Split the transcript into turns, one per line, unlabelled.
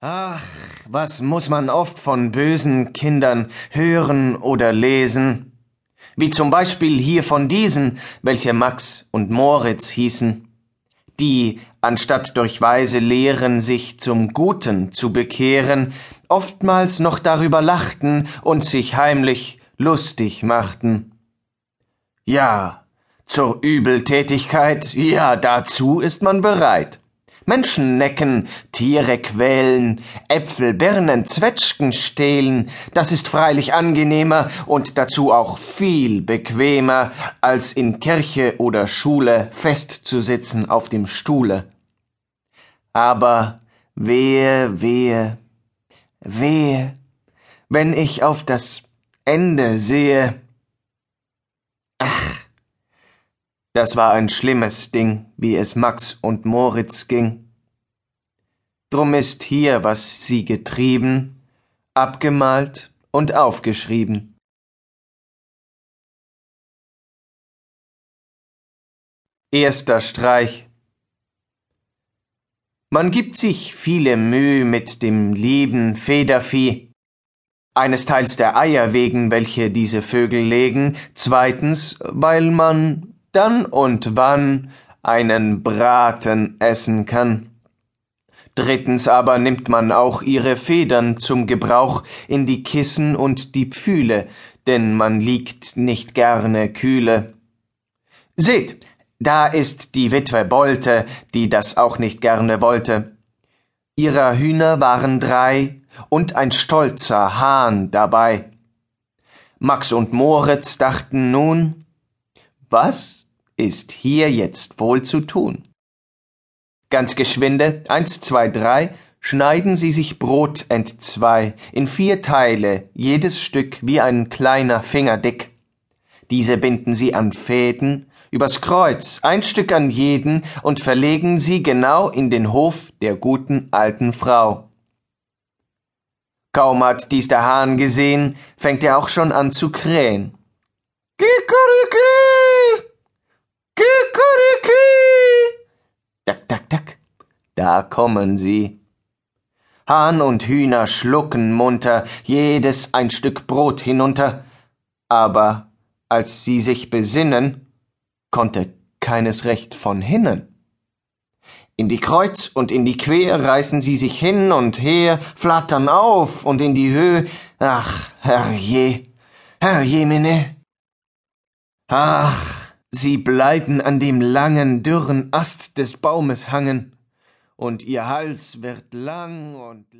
Ach, was muss man oft von bösen Kindern hören oder lesen? Wie zum Beispiel hier von diesen, welche Max und Moritz hießen, die, anstatt durch weise Lehren sich zum Guten zu bekehren, oftmals noch darüber lachten und sich heimlich lustig machten. Ja, zur Übeltätigkeit, ja, dazu ist man bereit. Menschen necken, Tiere quälen, Äpfel, Birnen, Zwetschgen stehlen, das ist freilich angenehmer und dazu auch viel bequemer, als in Kirche oder Schule festzusitzen auf dem Stuhle. Aber wehe, wehe, wehe, wenn ich auf das Ende sehe. Ach, das war ein schlimmes Ding, wie es Max und Moritz ging. Drum ist hier, was sie getrieben, abgemalt und aufgeschrieben. Erster Streich Man gibt sich viele Mühe mit dem lieben Federvieh. Eines Teils der Eier wegen, welche diese Vögel legen, zweitens, weil man dann und wann einen Braten essen kann. Drittens aber nimmt man auch ihre Federn zum Gebrauch in die Kissen und die Pfühle, denn man liegt nicht gerne kühle. Seht, da ist die Witwe Bolte, die das auch nicht gerne wollte. Ihrer Hühner waren drei und ein stolzer Hahn dabei. Max und Moritz dachten nun, was ist hier jetzt wohl zu tun? Ganz geschwinde, eins, zwei, drei, schneiden Sie sich Brot entzwei, in vier Teile, jedes Stück wie ein kleiner Finger dick. Diese binden Sie an Fäden, übers Kreuz, ein Stück an jeden, und verlegen sie genau in den Hof der guten alten Frau. Kaum hat dies der Hahn gesehen, fängt er auch schon an zu krähen. Kikeriki! Kikeriki! Dack, dack, dack. Da kommen sie. Hahn und Hühner schlucken munter, jedes ein Stück Brot hinunter. Aber als sie sich besinnen, konnte keines recht von hinnen. In die Kreuz und in die Quer reißen sie sich hin und her, flattern auf und in die Höhe. Ach, herrje, herrjemine. Ach, sie bleiben an dem langen, dürren Ast des Baumes hangen, und ihr Hals wird lang und